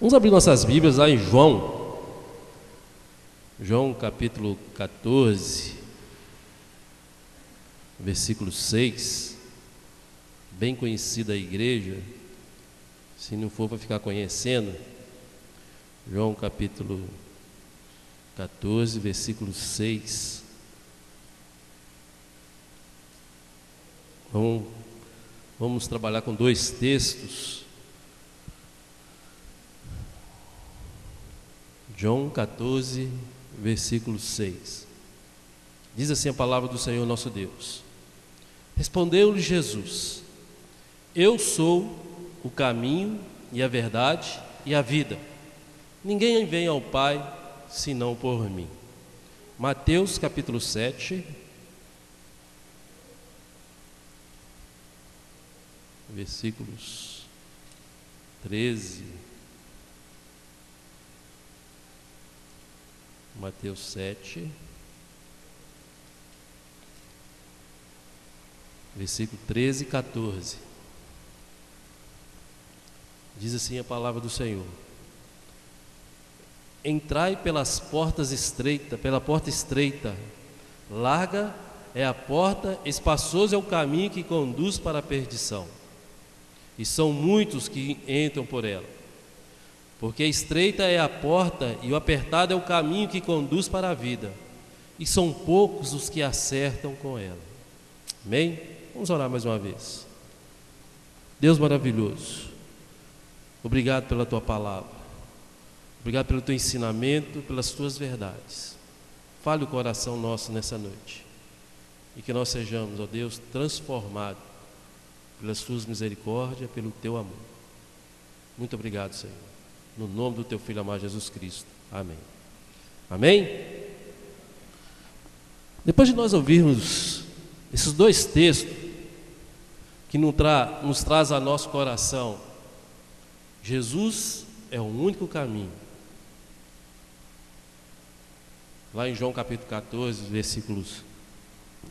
Vamos abrir nossas Bíblias lá em João. João capítulo 14, versículo 6. Bem conhecida a igreja, se não for para ficar conhecendo. João capítulo 14, versículo 6. Vamos, vamos trabalhar com dois textos. João 14, versículo 6. Diz assim a palavra do Senhor nosso Deus. Respondeu-lhe Jesus: Eu sou o caminho e a verdade e a vida. Ninguém vem ao Pai senão por mim. Mateus capítulo 7, versículos 13 Mateus 7, versículo 13 e 14. Diz assim a palavra do Senhor: Entrai pelas portas estreitas, pela porta estreita, larga é a porta, espaçoso é o caminho que conduz para a perdição, e são muitos que entram por ela. Porque estreita é a porta e o apertado é o caminho que conduz para a vida, e são poucos os que acertam com ela. Amém? Vamos orar mais uma vez. Deus maravilhoso, obrigado pela tua palavra, obrigado pelo teu ensinamento, pelas tuas verdades. Fale o coração nosso nessa noite e que nós sejamos, ó Deus, transformados pelas tuas misericórdias, pelo teu amor. Muito obrigado, Senhor no nome do teu filho amado Jesus Cristo. Amém. Amém? Depois de nós ouvirmos esses dois textos que nos, tra nos traz a nosso coração, Jesus é o único caminho. Lá em João capítulo 14, versículos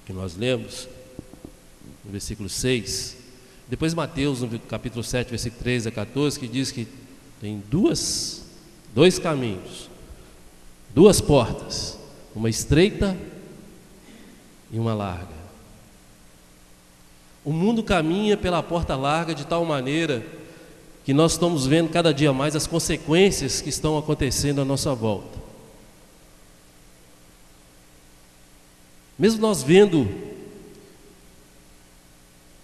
que nós lemos, no versículo 6, depois Mateus, no capítulo 7, versículo 13 a 14, que diz que tem duas, dois caminhos, duas portas, uma estreita e uma larga. O mundo caminha pela porta larga de tal maneira que nós estamos vendo cada dia mais as consequências que estão acontecendo à nossa volta. Mesmo nós vendo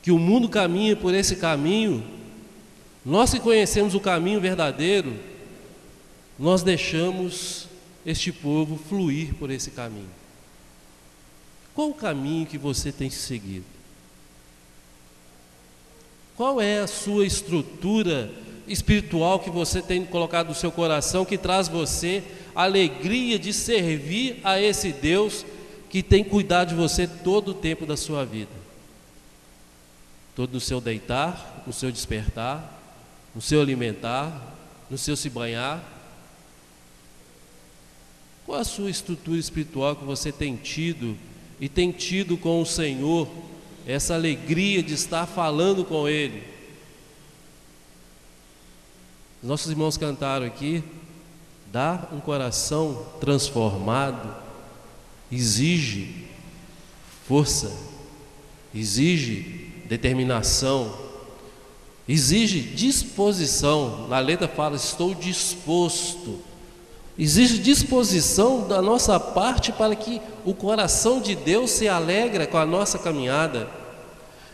que o mundo caminha por esse caminho, nós que conhecemos o caminho verdadeiro, nós deixamos este povo fluir por esse caminho. Qual o caminho que você tem seguido? Qual é a sua estrutura espiritual que você tem colocado no seu coração que traz você a alegria de servir a esse Deus que tem cuidado de você todo o tempo da sua vida? Todo no seu deitar, no seu despertar, no seu alimentar, no seu se banhar? Qual a sua estrutura espiritual que você tem tido e tem tido com o Senhor, essa alegria de estar falando com Ele? Nossos irmãos cantaram aqui, dar um coração transformado exige força, exige determinação, Exige disposição. Na letra fala: estou disposto. Exige disposição da nossa parte para que o coração de Deus se alegre com a nossa caminhada.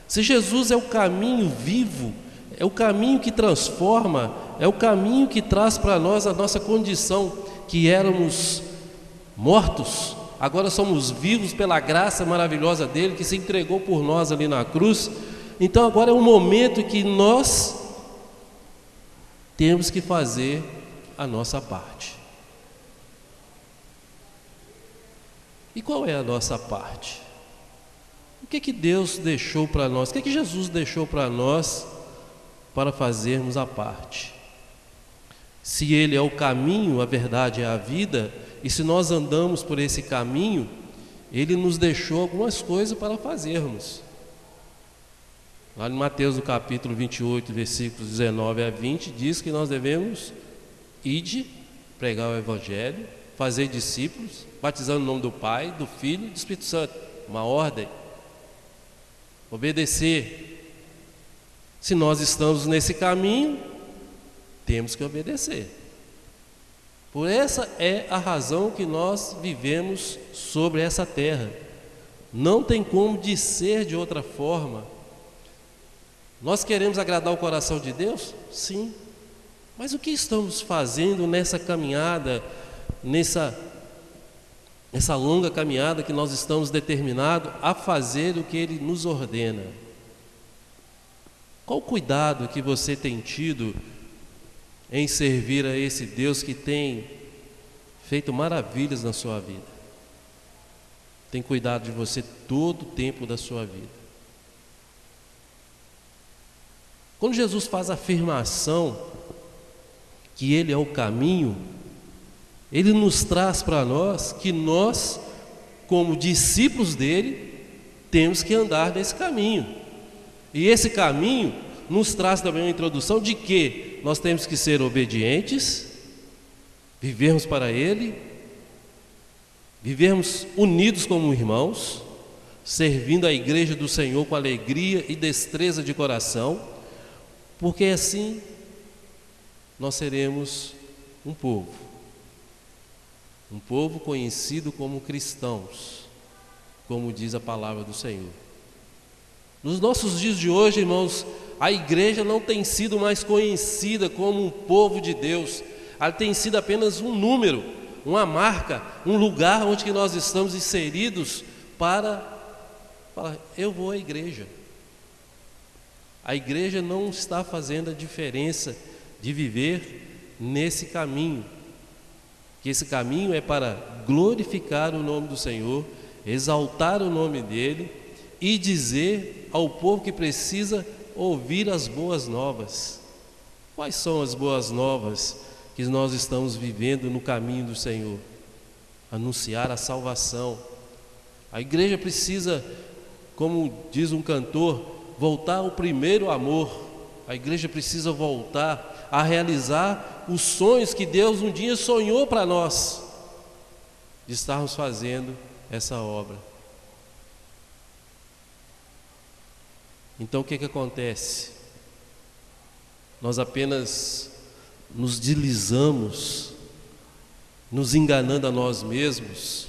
Se Jesus é o caminho vivo, é o caminho que transforma, é o caminho que traz para nós a nossa condição, que éramos mortos, agora somos vivos pela graça maravilhosa dele que se entregou por nós ali na cruz então agora é um momento que nós temos que fazer a nossa parte. E qual é a nossa parte? O que que Deus deixou para nós? O que que Jesus deixou para nós para fazermos a parte? Se Ele é o caminho, a verdade é a vida, e se nós andamos por esse caminho, Ele nos deixou algumas coisas para fazermos. Lá em Mateus, no capítulo 28, versículos 19 a 20, diz que nós devemos ide, pregar o Evangelho, fazer discípulos, batizando o nome do Pai, do Filho e do Espírito Santo. Uma ordem. Obedecer. Se nós estamos nesse caminho, temos que obedecer. Por essa é a razão que nós vivemos sobre essa terra. Não tem como ser de outra forma. Nós queremos agradar o coração de Deus? Sim. Mas o que estamos fazendo nessa caminhada, nessa, nessa longa caminhada que nós estamos determinados a fazer o que Ele nos ordena? Qual o cuidado que você tem tido em servir a esse Deus que tem feito maravilhas na sua vida. Tem cuidado de você todo o tempo da sua vida. Quando Jesus faz a afirmação que Ele é o caminho, Ele nos traz para nós que nós, como discípulos dele, temos que andar nesse caminho. E esse caminho nos traz também uma introdução de que nós temos que ser obedientes, vivermos para Ele, vivermos unidos como irmãos, servindo a igreja do Senhor com alegria e destreza de coração, porque assim nós seremos um povo, um povo conhecido como cristãos, como diz a palavra do Senhor. Nos nossos dias de hoje, irmãos, a igreja não tem sido mais conhecida como um povo de Deus, ela tem sido apenas um número, uma marca, um lugar onde nós estamos inseridos para falar, eu vou à igreja. A igreja não está fazendo a diferença de viver nesse caminho, que esse caminho é para glorificar o nome do Senhor, exaltar o nome dele e dizer ao povo que precisa ouvir as boas novas. Quais são as boas novas que nós estamos vivendo no caminho do Senhor? Anunciar a salvação. A igreja precisa, como diz um cantor, voltar ao primeiro amor. A igreja precisa voltar a realizar os sonhos que Deus um dia sonhou para nós, de estarmos fazendo essa obra. Então o que, que acontece? Nós apenas nos deslizamos, nos enganando a nós mesmos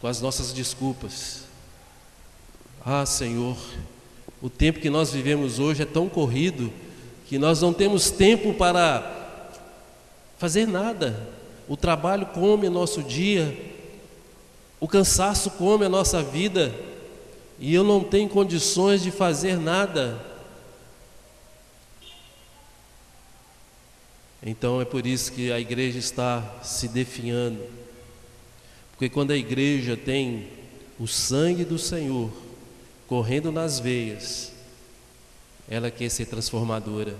com as nossas desculpas. Ah, Senhor, o tempo que nós vivemos hoje é tão corrido que nós não temos tempo para fazer nada. O trabalho come nosso dia, o cansaço come a nossa vida e eu não tenho condições de fazer nada. Então é por isso que a igreja está se definhando. Porque quando a igreja tem o sangue do Senhor correndo nas veias, ela quer ser transformadora.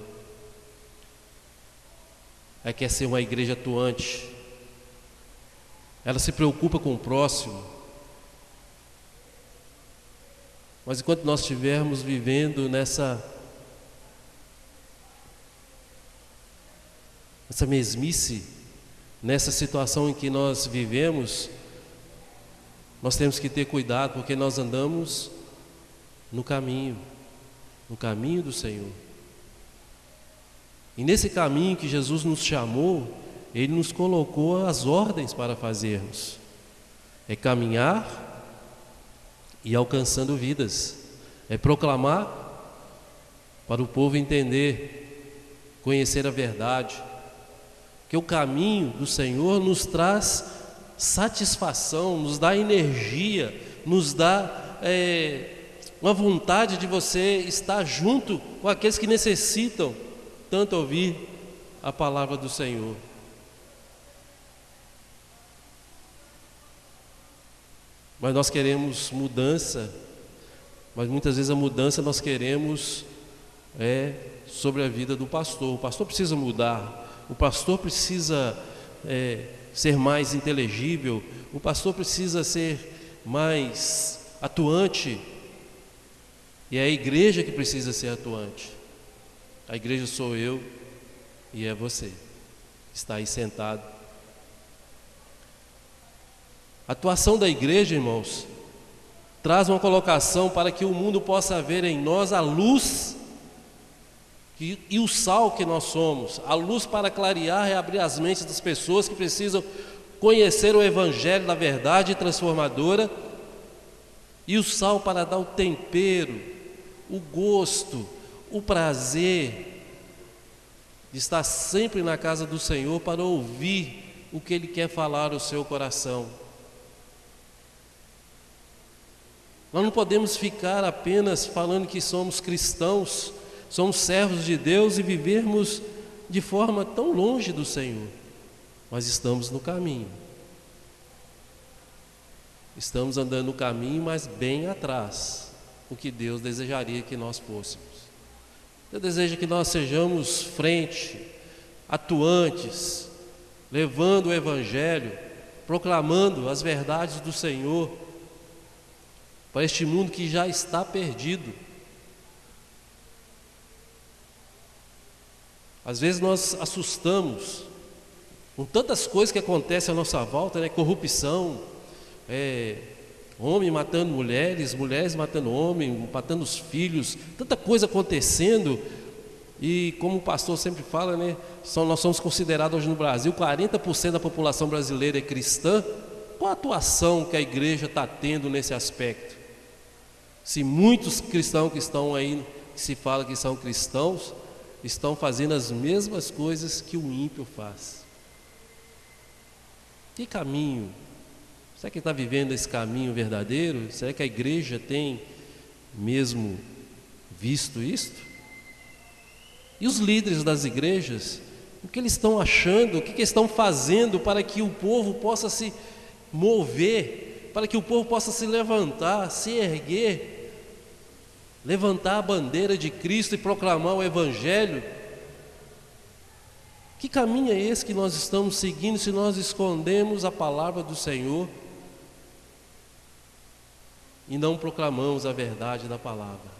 Ela quer ser uma igreja atuante. Ela se preocupa com o próximo. Mas enquanto nós estivermos vivendo nessa essa mesmice, nessa situação em que nós vivemos, nós temos que ter cuidado porque nós andamos no caminho, no caminho do Senhor. E nesse caminho que Jesus nos chamou, Ele nos colocou as ordens para fazermos. É caminhar e alcançando vidas. É proclamar para o povo entender, conhecer a verdade, que o caminho do Senhor nos traz satisfação, nos dá energia, nos dá é, uma vontade de você estar junto com aqueles que necessitam tanto ouvir a palavra do Senhor. Mas nós queremos mudança, mas muitas vezes a mudança nós queremos é sobre a vida do pastor. O pastor precisa mudar, o pastor precisa é, ser mais inteligível, o pastor precisa ser mais atuante. E é a igreja que precisa ser atuante. A igreja sou eu e é você. está aí sentado. A atuação da igreja, irmãos, traz uma colocação para que o mundo possa ver em nós a luz e, e o sal que nós somos, a luz para clarear e abrir as mentes das pessoas que precisam conhecer o Evangelho da verdade transformadora, e o sal para dar o tempero, o gosto, o prazer de estar sempre na casa do Senhor para ouvir o que Ele quer falar ao seu coração. Nós não podemos ficar apenas falando que somos cristãos, somos servos de Deus e vivermos de forma tão longe do Senhor. Nós estamos no caminho. Estamos andando no caminho, mas bem atrás, o que Deus desejaria que nós fôssemos. Deus deseja que nós sejamos frente, atuantes, levando o Evangelho, proclamando as verdades do Senhor para este mundo que já está perdido. Às vezes nós assustamos com tantas coisas que acontecem à nossa volta, né? corrupção, é, homem matando mulheres, mulheres matando homem, matando os filhos, tanta coisa acontecendo. E como o pastor sempre fala, né, nós somos considerados hoje no Brasil, 40% da população brasileira é cristã. Qual a atuação que a igreja está tendo nesse aspecto? Se muitos cristãos que estão aí, que se fala que são cristãos, estão fazendo as mesmas coisas que o ímpio faz. Que caminho? Será que está vivendo esse caminho verdadeiro? Será que a igreja tem mesmo visto isto? E os líderes das igrejas, o que eles estão achando, o que, que estão fazendo para que o povo possa se mover, para que o povo possa se levantar, se erguer levantar a bandeira de Cristo e proclamar o Evangelho. Que caminho é esse que nós estamos seguindo se nós escondemos a palavra do Senhor e não proclamamos a verdade da palavra?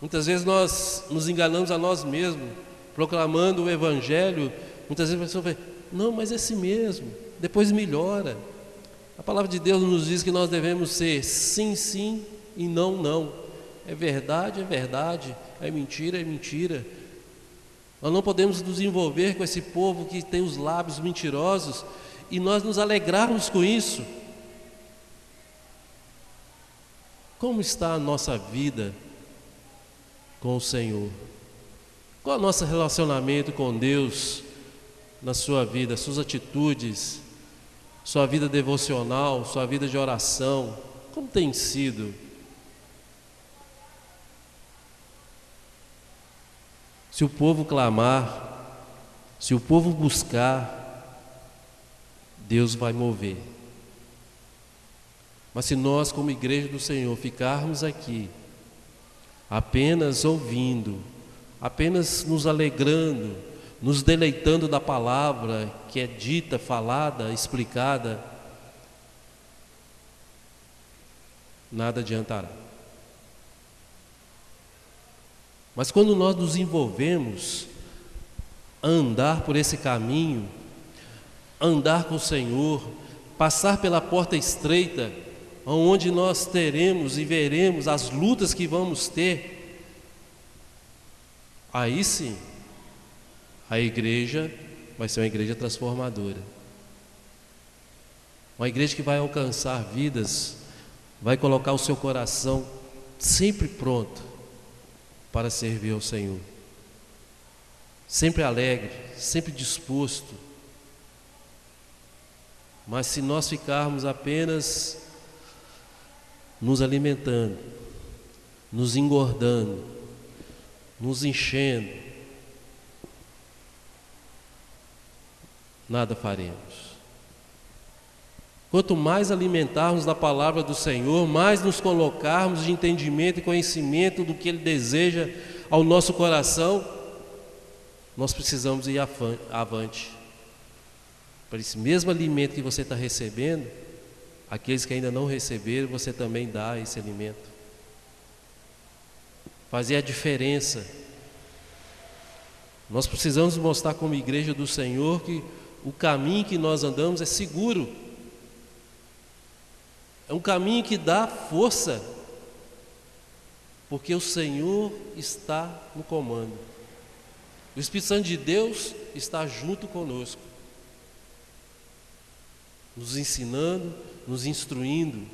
Muitas vezes nós nos enganamos a nós mesmos, proclamando o Evangelho. Muitas vezes a pessoa fala, não, mas é assim mesmo, depois melhora. A palavra de Deus nos diz que nós devemos ser sim, sim e não, não. É verdade, é verdade. É mentira, é mentira. Nós não podemos nos envolver com esse povo que tem os lábios mentirosos e nós nos alegrarmos com isso. Como está a nossa vida com o Senhor? Qual é o nosso relacionamento com Deus na sua vida, suas atitudes, sua vida devocional, sua vida de oração? Como tem sido? Se o povo clamar, se o povo buscar, Deus vai mover. Mas se nós, como igreja do Senhor, ficarmos aqui apenas ouvindo, apenas nos alegrando, nos deleitando da palavra que é dita, falada, explicada, nada adiantará. Mas quando nós nos envolvemos a andar por esse caminho, andar com o Senhor, passar pela porta estreita, onde nós teremos e veremos as lutas que vamos ter, aí sim, a igreja vai ser uma igreja transformadora. Uma igreja que vai alcançar vidas, vai colocar o seu coração sempre pronto para servir ao Senhor. Sempre alegre, sempre disposto. Mas se nós ficarmos apenas nos alimentando, nos engordando, nos enchendo, nada faremos. Quanto mais alimentarmos da palavra do Senhor, mais nos colocarmos de entendimento e conhecimento do que Ele deseja ao nosso coração, nós precisamos ir avante. Para esse mesmo alimento que você está recebendo, aqueles que ainda não receberam, você também dá esse alimento. Fazer a diferença. Nós precisamos mostrar como igreja do Senhor que o caminho que nós andamos é seguro. É um caminho que dá força, porque o Senhor está no comando. O Espírito Santo de Deus está junto conosco, nos ensinando, nos instruindo.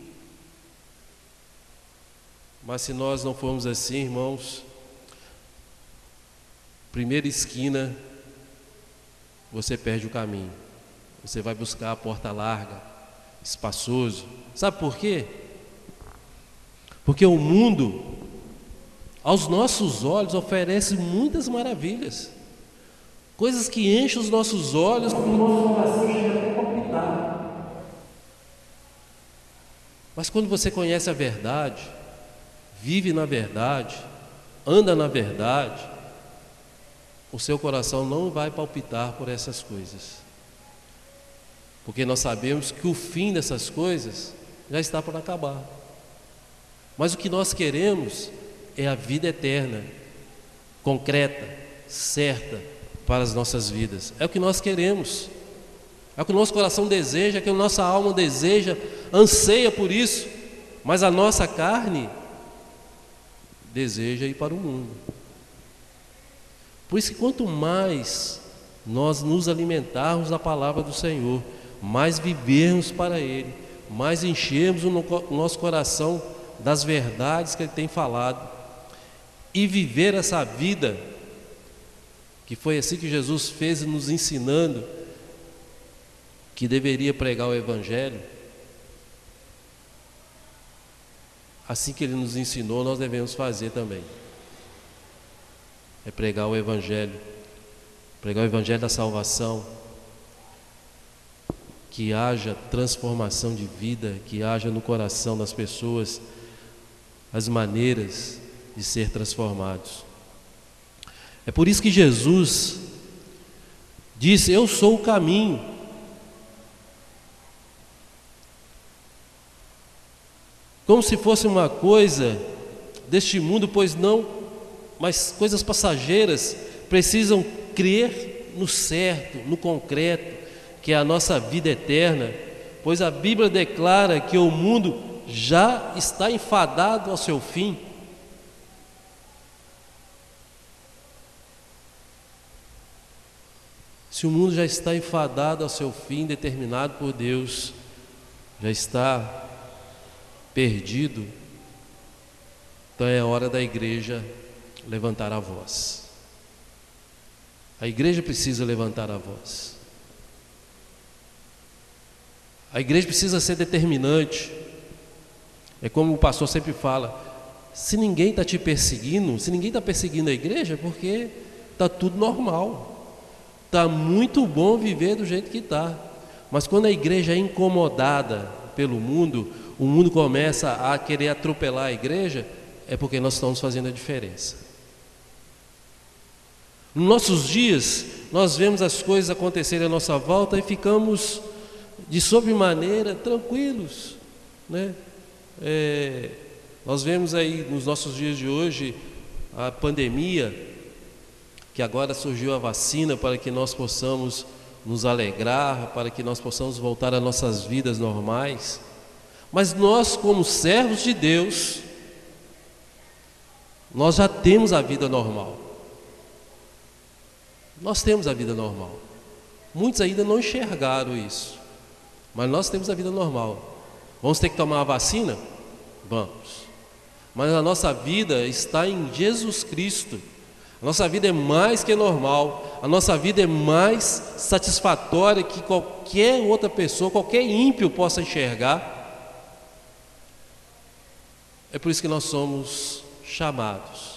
Mas se nós não formos assim, irmãos, primeira esquina, você perde o caminho. Você vai buscar a porta larga, espaçoso. Sabe por quê? Porque o mundo, aos nossos olhos, oferece muitas maravilhas, coisas que enchem os nossos olhos, o nosso coração chega até palpitar. Mas quando você conhece a verdade, vive na verdade, anda na verdade, o seu coração não vai palpitar por essas coisas. Porque nós sabemos que o fim dessas coisas já está por acabar. Mas o que nós queremos é a vida eterna, concreta, certa para as nossas vidas. É o que nós queremos. É o que o nosso coração deseja, é o que a nossa alma deseja, anseia por isso. Mas a nossa carne deseja ir para o mundo. Por isso que quanto mais nós nos alimentarmos da palavra do Senhor, mais vivermos para Ele, mais enchermos o nosso coração das verdades que Ele tem falado e viver essa vida, que foi assim que Jesus fez nos ensinando que deveria pregar o Evangelho, assim que Ele nos ensinou, nós devemos fazer também é pregar o Evangelho, pregar o Evangelho da salvação, que haja transformação de vida, que haja no coração das pessoas as maneiras de ser transformados. É por isso que Jesus disse: Eu sou o caminho. Como se fosse uma coisa deste mundo, pois não mas coisas passageiras precisam crer no certo, no concreto, que é a nossa vida eterna, pois a Bíblia declara que o mundo já está enfadado ao seu fim. Se o mundo já está enfadado ao seu fim, determinado por Deus, já está perdido, então é hora da igreja levantar a voz. A igreja precisa levantar a voz. A igreja precisa ser determinante. É como o pastor sempre fala: se ninguém está te perseguindo, se ninguém está perseguindo a igreja, é porque está tudo normal. Está muito bom viver do jeito que está. Mas quando a igreja é incomodada pelo mundo, o mundo começa a querer atropelar a igreja, é porque nós estamos fazendo a diferença. Nos nossos dias, nós vemos as coisas acontecerem à nossa volta e ficamos de sobremaneira tranquilos. Né? É, nós vemos aí nos nossos dias de hoje a pandemia, que agora surgiu a vacina para que nós possamos nos alegrar, para que nós possamos voltar às nossas vidas normais. Mas nós, como servos de Deus, nós já temos a vida normal. Nós temos a vida normal. Muitos ainda não enxergaram isso. Mas nós temos a vida normal. Vamos ter que tomar a vacina? Vamos. Mas a nossa vida está em Jesus Cristo. A nossa vida é mais que normal. A nossa vida é mais satisfatória que qualquer outra pessoa, qualquer ímpio possa enxergar. É por isso que nós somos chamados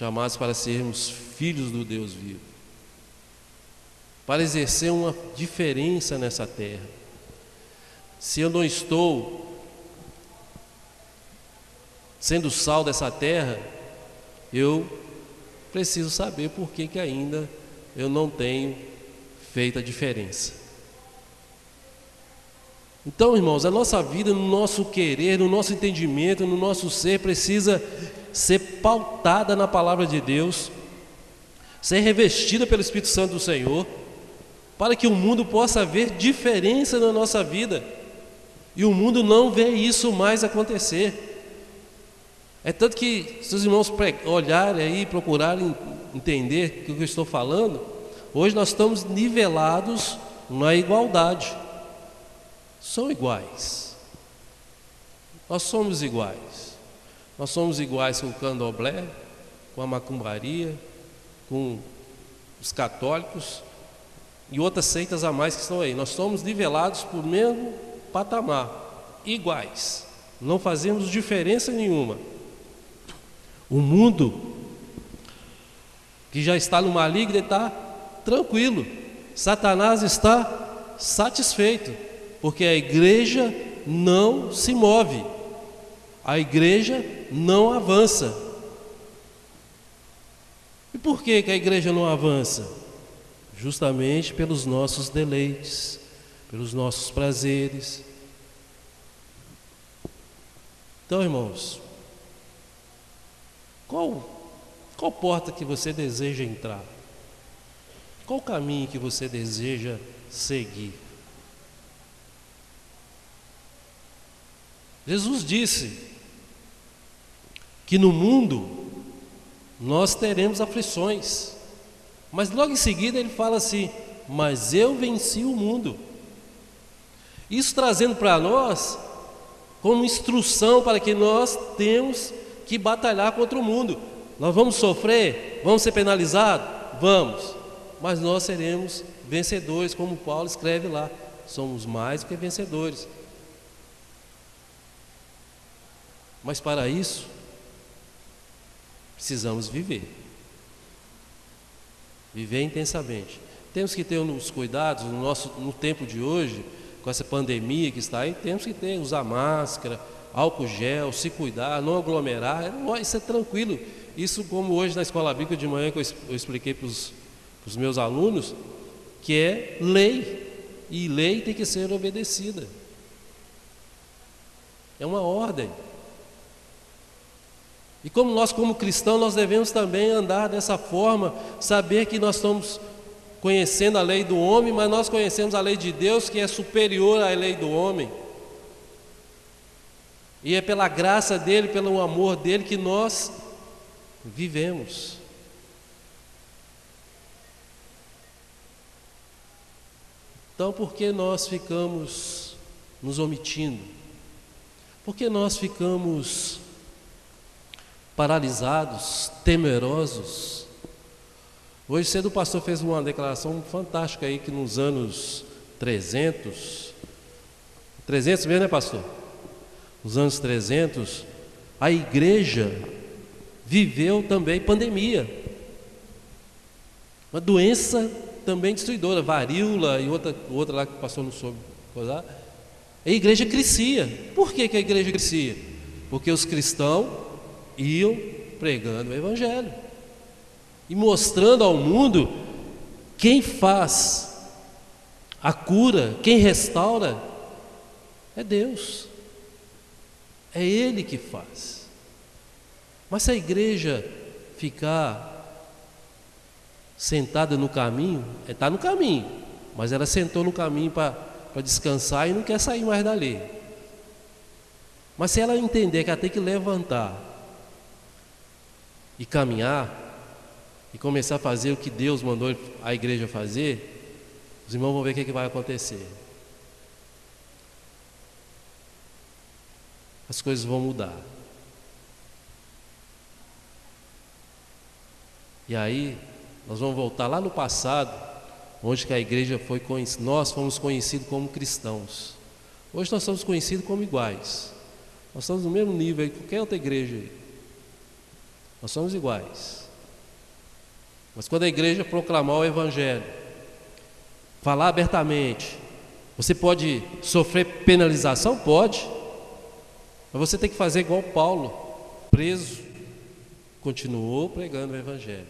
chamados para sermos filhos do Deus vivo, para exercer uma diferença nessa terra. Se eu não estou sendo sal dessa terra, eu preciso saber por que, que ainda eu não tenho feito a diferença. Então, irmãos, a nossa vida, no nosso querer, no nosso entendimento, no nosso ser, precisa ser pautada na palavra de Deus, ser revestida pelo Espírito Santo do Senhor, para que o mundo possa ver diferença na nossa vida. E o mundo não vê isso mais acontecer. É tanto que, se os irmãos olharem aí, procurarem entender o que eu estou falando, hoje nós estamos nivelados na igualdade. São iguais. Nós somos iguais. Nós somos iguais com o candomblé, com a macumbaria, com os católicos e outras seitas a mais que estão aí. Nós somos nivelados por mesmo patamar, iguais. Não fazemos diferença nenhuma. O mundo que já está no maligno está tranquilo. Satanás está satisfeito, porque a igreja não se move. A igreja não avança. E por que, que a igreja não avança? Justamente pelos nossos deleites, pelos nossos prazeres. Então, irmãos, qual, qual porta que você deseja entrar? Qual caminho que você deseja seguir? Jesus disse que no mundo nós teremos aflições, mas logo em seguida ele fala assim: Mas eu venci o mundo. Isso trazendo para nós como instrução para que nós temos que batalhar contra o mundo. Nós vamos sofrer, vamos ser penalizados? Vamos, mas nós seremos vencedores, como Paulo escreve lá. Somos mais do que vencedores. Mas para isso, precisamos viver. Viver intensamente. Temos que ter os cuidados no nosso no tempo de hoje, com essa pandemia que está aí, temos que ter usar máscara, álcool gel, se cuidar, não aglomerar, é isso é tranquilo. Isso como hoje na escola bíblica de manhã que eu expliquei para os, para os meus alunos, que é lei, e lei tem que ser obedecida. É uma ordem. E como nós, como cristãos, nós devemos também andar dessa forma, saber que nós estamos conhecendo a lei do homem, mas nós conhecemos a lei de Deus que é superior à lei do homem. E é pela graça dele, pelo amor dele que nós vivemos. Então, por que nós ficamos nos omitindo? Por que nós ficamos paralisados, temerosos? Hoje cedo o pastor fez uma declaração fantástica aí que nos anos 300, 300 mesmo, né, pastor? nos anos 300, a igreja viveu também pandemia. Uma doença também destruidora, varíola e outra, outra lá que passou no soube. A igreja crescia. Por que, que a igreja crescia? Porque os cristãos iam pregando o Evangelho e mostrando ao mundo quem faz a cura, quem restaura, é Deus. É Ele que faz. Mas se a igreja ficar sentada no caminho, está é, no caminho, mas ela sentou no caminho para descansar e não quer sair mais dali. Mas se ela entender que ela tem que levantar e caminhar e começar a fazer o que Deus mandou a igreja fazer, os irmãos vão ver o que, que vai acontecer. as coisas vão mudar. E aí, nós vamos voltar lá no passado, onde que a igreja foi nós fomos conhecidos como cristãos. Hoje nós somos conhecidos como iguais. Nós estamos no mesmo nível que qualquer outra igreja aí. Nós somos iguais. Mas quando a igreja proclamar o evangelho, falar abertamente, você pode sofrer penalização? Pode. Mas você tem que fazer igual Paulo, preso, continuou pregando o Evangelho.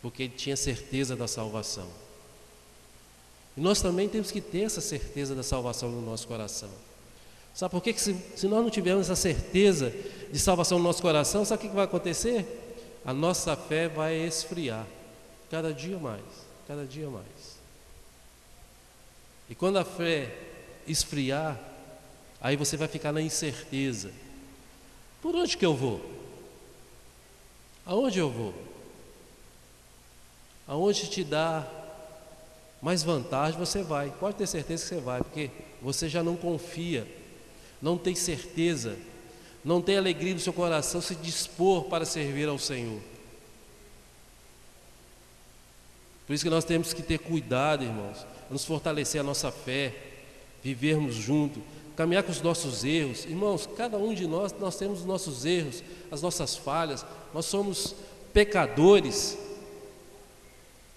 Porque ele tinha certeza da salvação. E nós também temos que ter essa certeza da salvação no nosso coração. Sabe por quê? que se, se nós não tivermos essa certeza de salvação no nosso coração, sabe o que vai acontecer? a nossa fé vai esfriar, cada dia mais, cada dia mais. E quando a fé esfriar, aí você vai ficar na incerteza. Por onde que eu vou? Aonde eu vou? Aonde te dá mais vantagem, você vai. Pode ter certeza que você vai, porque você já não confia, não tem certeza, não tem alegria no seu coração se dispor para servir ao Senhor. Por isso que nós temos que ter cuidado, irmãos, nos fortalecer a nossa fé, vivermos junto, caminhar com os nossos erros. Irmãos, cada um de nós, nós temos os nossos erros, as nossas falhas, nós somos pecadores.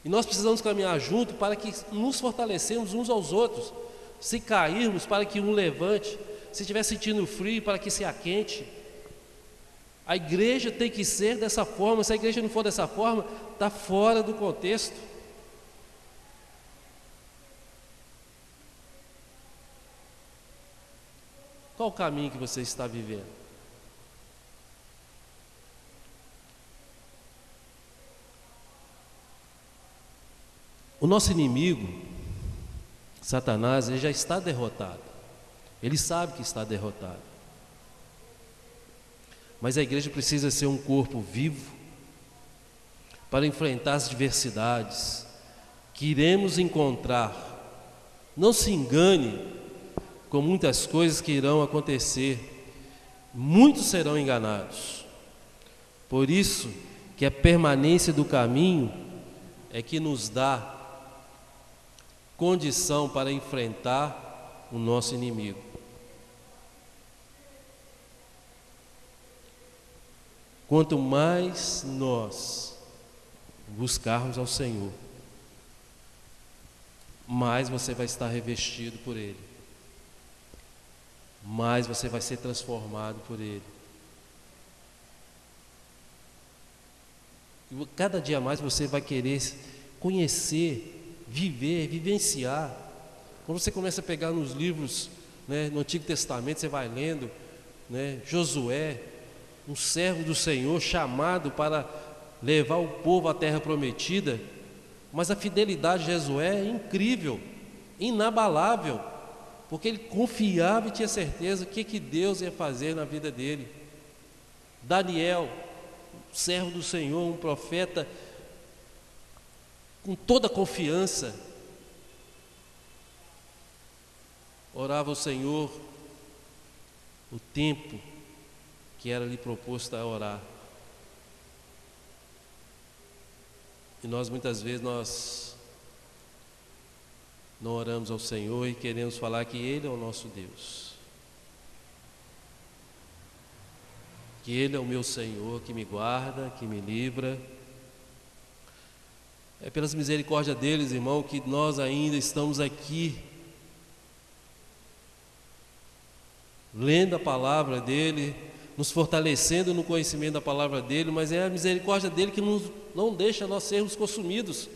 E nós precisamos caminhar junto para que nos fortalecemos uns aos outros. Se cairmos, para que um levante. Se estiver sentindo frio, para que se aquente. A igreja tem que ser dessa forma. Se a igreja não for dessa forma, está fora do contexto. Qual o caminho que você está vivendo? O nosso inimigo, Satanás, ele já está derrotado. Ele sabe que está derrotado. Mas a igreja precisa ser um corpo vivo para enfrentar as diversidades que iremos encontrar. Não se engane com muitas coisas que irão acontecer. Muitos serão enganados. Por isso que a permanência do caminho é que nos dá condição para enfrentar o nosso inimigo. Quanto mais nós buscarmos ao Senhor, mais você vai estar revestido por Ele mais você vai ser transformado por Ele. Cada dia mais você vai querer conhecer, viver, vivenciar. Quando você começa a pegar nos livros, né, no Antigo Testamento, você vai lendo, né, Josué, um servo do Senhor chamado para levar o povo à terra prometida, mas a fidelidade de Josué é incrível, inabalável porque ele confiava e tinha certeza que, que Deus ia fazer na vida dele. Daniel, servo do Senhor, um profeta, com toda confiança, orava ao Senhor o tempo que era lhe proposto a orar. E nós muitas vezes nós não oramos ao Senhor e queremos falar que Ele é o nosso Deus. Que Ele é o meu Senhor que me guarda, que me livra. É pelas misericórdias deles, irmão, que nós ainda estamos aqui lendo a palavra dele, nos fortalecendo no conhecimento da palavra dele, mas é a misericórdia dele que nos, não deixa nós sermos consumidos.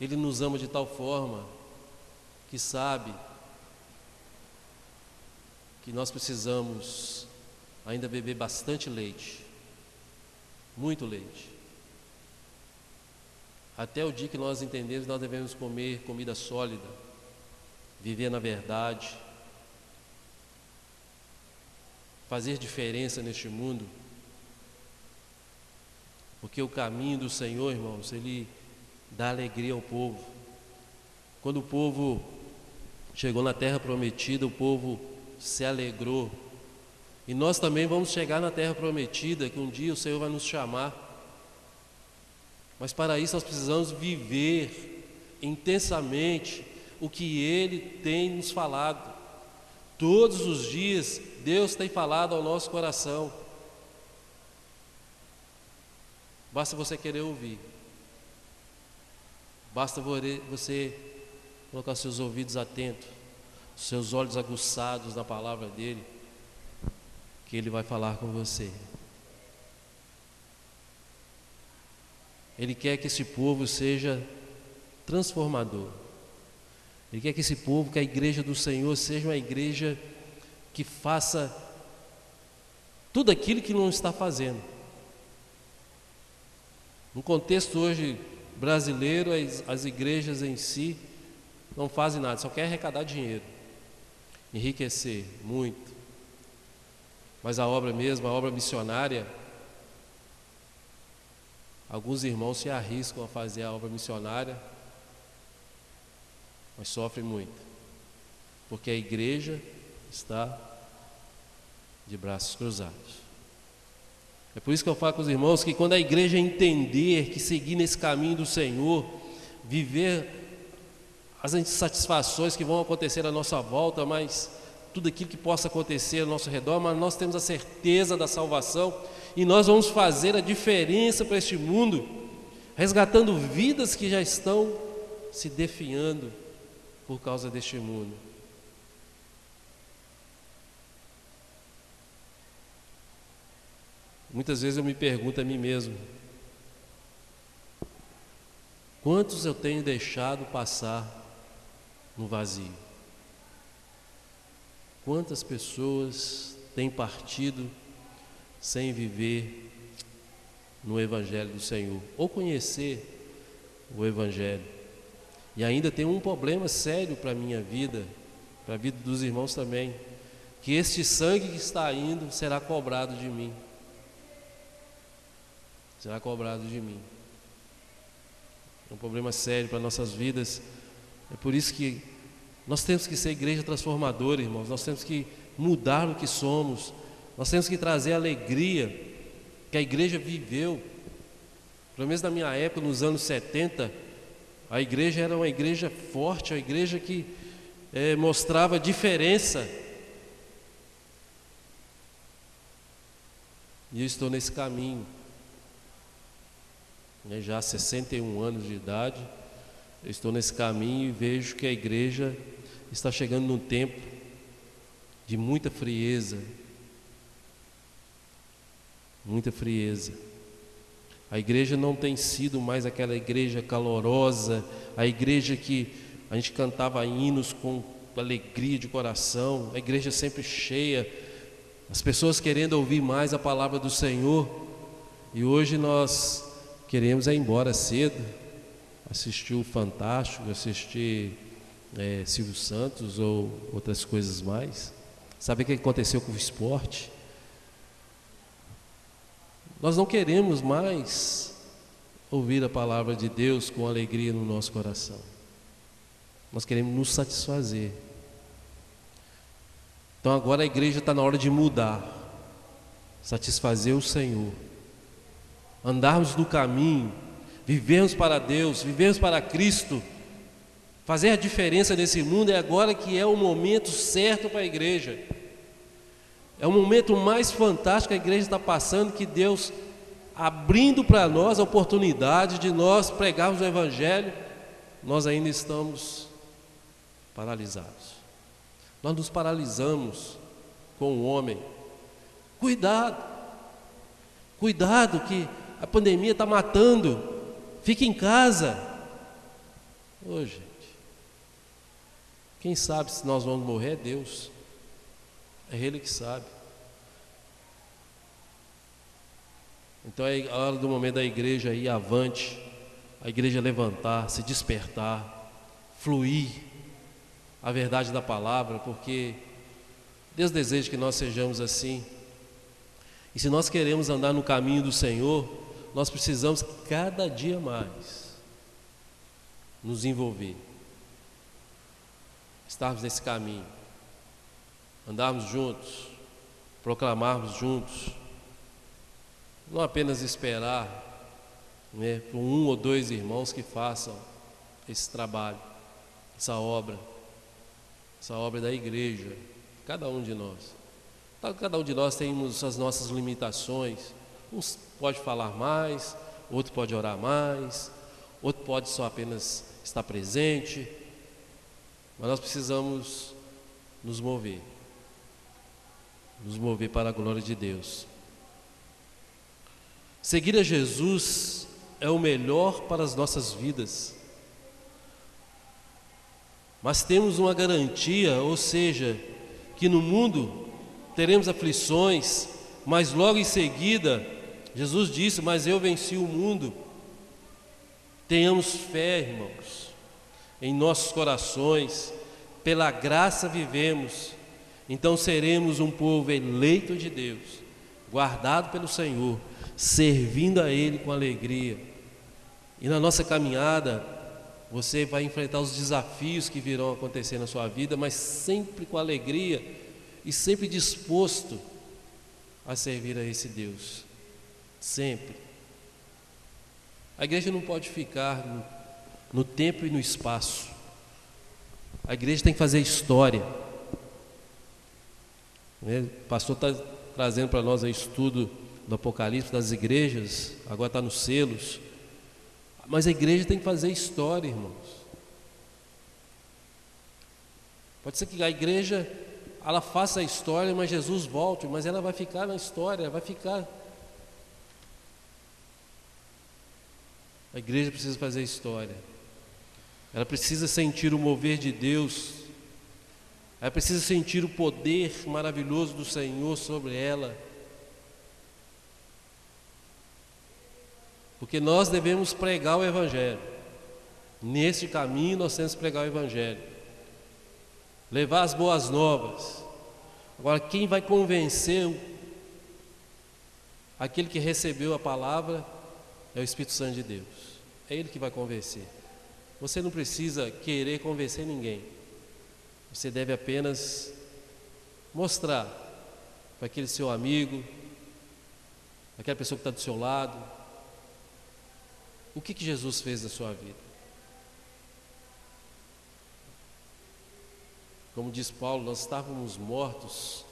Ele nos ama de tal forma que sabe que nós precisamos ainda beber bastante leite, muito leite. Até o dia que nós entendemos, nós devemos comer comida sólida, viver na verdade, fazer diferença neste mundo, porque o caminho do Senhor, irmãos, ele dá alegria ao povo. Quando o povo chegou na terra prometida, o povo se alegrou. E nós também vamos chegar na terra prometida, que um dia o Senhor vai nos chamar. Mas para isso nós precisamos viver intensamente o que Ele tem nos falado. Todos os dias Deus tem falado ao nosso coração. Basta você querer ouvir. Basta você colocar seus ouvidos atentos, seus olhos aguçados na palavra dele, que ele vai falar com você. Ele quer que esse povo seja transformador. Ele quer que esse povo, que a igreja do Senhor seja uma igreja que faça tudo aquilo que não está fazendo. No contexto hoje brasileiro, as, as igrejas em si não fazem nada, só querem arrecadar dinheiro, enriquecer muito. Mas a obra mesmo, a obra missionária, alguns irmãos se arriscam a fazer a obra missionária, mas sofrem muito, porque a igreja está de braços cruzados. É por isso que eu falo com os irmãos que quando a igreja entender que seguir nesse caminho do Senhor, viver as insatisfações que vão acontecer à nossa volta, mas tudo aquilo que possa acontecer ao nosso redor, mas nós temos a certeza da salvação e nós vamos fazer a diferença para este mundo, resgatando vidas que já estão se definhando por causa deste mundo. Muitas vezes eu me pergunto a mim mesmo: quantos eu tenho deixado passar no vazio? Quantas pessoas têm partido sem viver no Evangelho do Senhor ou conhecer o Evangelho? E ainda tem um problema sério para a minha vida, para a vida dos irmãos também, que este sangue que está indo será cobrado de mim será cobrado de mim. É um problema sério para nossas vidas. É por isso que nós temos que ser igreja transformadora, irmãos. Nós temos que mudar o que somos. Nós temos que trazer a alegria que a igreja viveu. Pelo menos na minha época, nos anos 70, a igreja era uma igreja forte, a igreja que é, mostrava diferença. E eu estou nesse caminho né, já há 61 anos de idade, eu estou nesse caminho e vejo que a igreja está chegando num tempo de muita frieza, muita frieza. A igreja não tem sido mais aquela igreja calorosa, a igreja que a gente cantava hinos com alegria de coração, a igreja sempre cheia, as pessoas querendo ouvir mais a palavra do Senhor. E hoje nós queremos é ir embora cedo, assistir o Fantástico, assistir é, Silvio Santos ou outras coisas mais. Sabe o que aconteceu com o esporte? Nós não queremos mais ouvir a palavra de Deus com alegria no nosso coração. Nós queremos nos satisfazer. Então agora a igreja está na hora de mudar, satisfazer o Senhor andarmos no caminho, vivermos para Deus, vivermos para Cristo, fazer a diferença nesse mundo é agora que é o momento certo para a igreja. É o momento mais fantástico que a igreja está passando, que Deus abrindo para nós a oportunidade de nós pregarmos o Evangelho, nós ainda estamos paralisados. Nós nos paralisamos com o homem. Cuidado, cuidado que a pandemia está matando, fique em casa. Ô oh, gente, quem sabe se nós vamos morrer é Deus, é Ele que sabe. Então é a hora do momento da igreja ir avante, a igreja levantar, se despertar, fluir a verdade da palavra, porque Deus deseja que nós sejamos assim. E se nós queremos andar no caminho do Senhor, nós precisamos cada dia mais nos envolver, estarmos nesse caminho, andarmos juntos, proclamarmos juntos, não apenas esperar né, por um ou dois irmãos que façam esse trabalho, essa obra, essa obra da igreja, cada um de nós. Cada um de nós temos as nossas limitações, uns pode falar mais, outro pode orar mais, outro pode só apenas estar presente, mas nós precisamos nos mover, nos mover para a glória de Deus. Seguir a Jesus é o melhor para as nossas vidas, mas temos uma garantia, ou seja, que no mundo teremos aflições, mas logo em seguida, Jesus disse: Mas eu venci o mundo. Tenhamos fé, irmãos, em nossos corações, pela graça vivemos, então seremos um povo eleito de Deus, guardado pelo Senhor, servindo a Ele com alegria. E na nossa caminhada, você vai enfrentar os desafios que virão acontecer na sua vida, mas sempre com alegria e sempre disposto a servir a esse Deus. Sempre. A igreja não pode ficar no, no tempo e no espaço. A igreja tem que fazer história. O pastor está trazendo para nós o estudo do Apocalipse das igrejas, agora está nos selos. Mas a igreja tem que fazer história, irmãos. Pode ser que a igreja ela faça a história, mas Jesus volte, mas ela vai ficar na história, vai ficar. A igreja precisa fazer história. Ela precisa sentir o mover de Deus. Ela precisa sentir o poder maravilhoso do Senhor sobre ela. Porque nós devemos pregar o Evangelho. Nesse caminho nós temos que pregar o Evangelho levar as boas novas. Agora, quem vai convencer aquele que recebeu a palavra é o Espírito Santo de Deus. É Ele que vai convencer. Você não precisa querer convencer ninguém. Você deve apenas mostrar para aquele seu amigo, aquela pessoa que está do seu lado, o que, que Jesus fez na sua vida. Como diz Paulo, nós estávamos mortos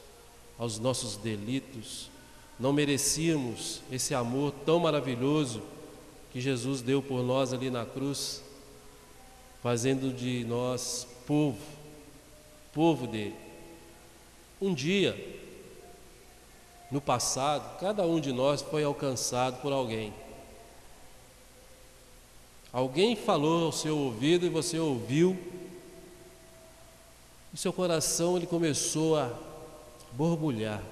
aos nossos delitos, não merecíamos esse amor tão maravilhoso que Jesus deu por nós ali na cruz, fazendo de nós povo, povo dele. Um dia, no passado, cada um de nós foi alcançado por alguém. Alguém falou ao seu ouvido e você ouviu e seu coração ele começou a borbulhar.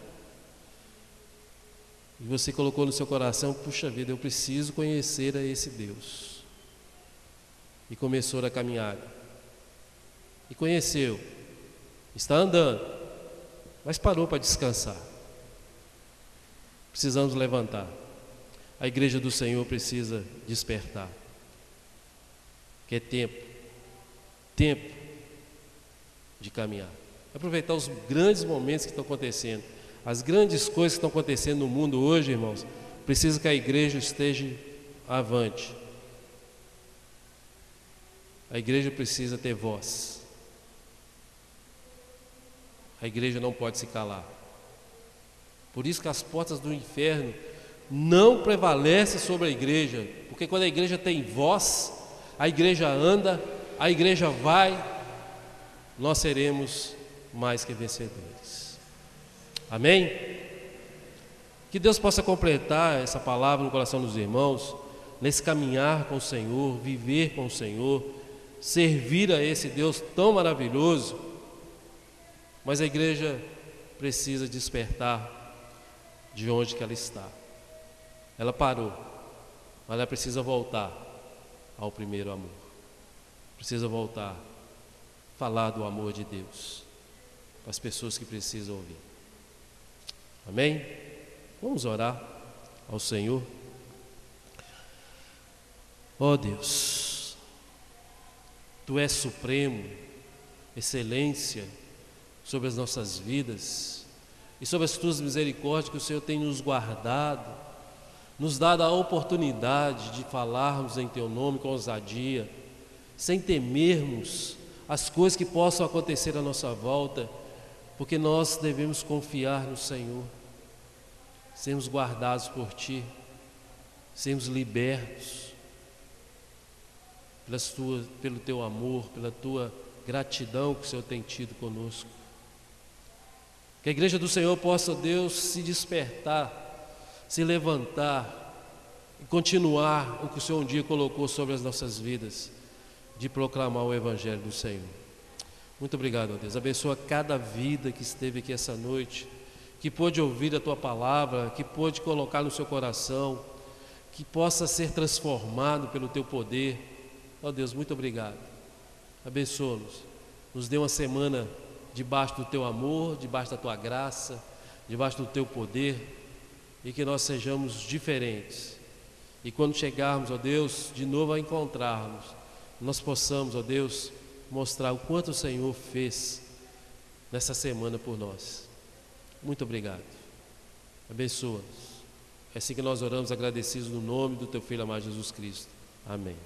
E você colocou no seu coração, puxa vida, eu preciso conhecer a esse Deus. E começou a caminhada. E conheceu. Está andando. Mas parou para descansar. Precisamos levantar. A igreja do Senhor precisa despertar. Que é tempo. Tempo de caminhar. Aproveitar os grandes momentos que estão acontecendo. As grandes coisas que estão acontecendo no mundo hoje, irmãos, precisa que a igreja esteja avante. A igreja precisa ter voz. A igreja não pode se calar. Por isso que as portas do inferno não prevalecem sobre a igreja, porque quando a igreja tem voz, a igreja anda, a igreja vai, nós seremos mais que vencedores. Amém? Que Deus possa completar essa palavra no coração dos irmãos, nesse caminhar com o Senhor, viver com o Senhor, servir a esse Deus tão maravilhoso. Mas a igreja precisa despertar de onde que ela está. Ela parou, mas ela precisa voltar ao primeiro amor. Precisa voltar falar do amor de Deus para as pessoas que precisam ouvir. Amém? Vamos orar ao Senhor. Ó oh Deus, Tu és supremo, excelência sobre as nossas vidas e sobre as Tuas misericórdias que o Senhor tem nos guardado, nos dado a oportunidade de falarmos em Teu nome com ousadia, sem temermos as coisas que possam acontecer à nossa volta, porque nós devemos confiar no Senhor, sermos guardados por Ti, sermos libertos pelas tuas, pelo Teu amor, pela Tua gratidão que o Senhor tem tido conosco. Que a igreja do Senhor possa, Deus, se despertar, se levantar e continuar o que o Senhor um dia colocou sobre as nossas vidas de proclamar o Evangelho do Senhor. Muito obrigado, Deus. Abençoa cada vida que esteve aqui essa noite que pôde ouvir a tua palavra, que pôde colocar no seu coração, que possa ser transformado pelo teu poder. Ó oh Deus, muito obrigado. Abençoa-nos. Nos dê uma semana debaixo do teu amor, debaixo da tua graça, debaixo do teu poder e que nós sejamos diferentes. E quando chegarmos, ó Deus, de novo a encontrarmos, nós possamos, ó Deus, mostrar o quanto o Senhor fez nessa semana por nós. Muito obrigado. Abençoa-nos. É assim que nós oramos agradecidos no nome do teu Filho amado Jesus Cristo. Amém.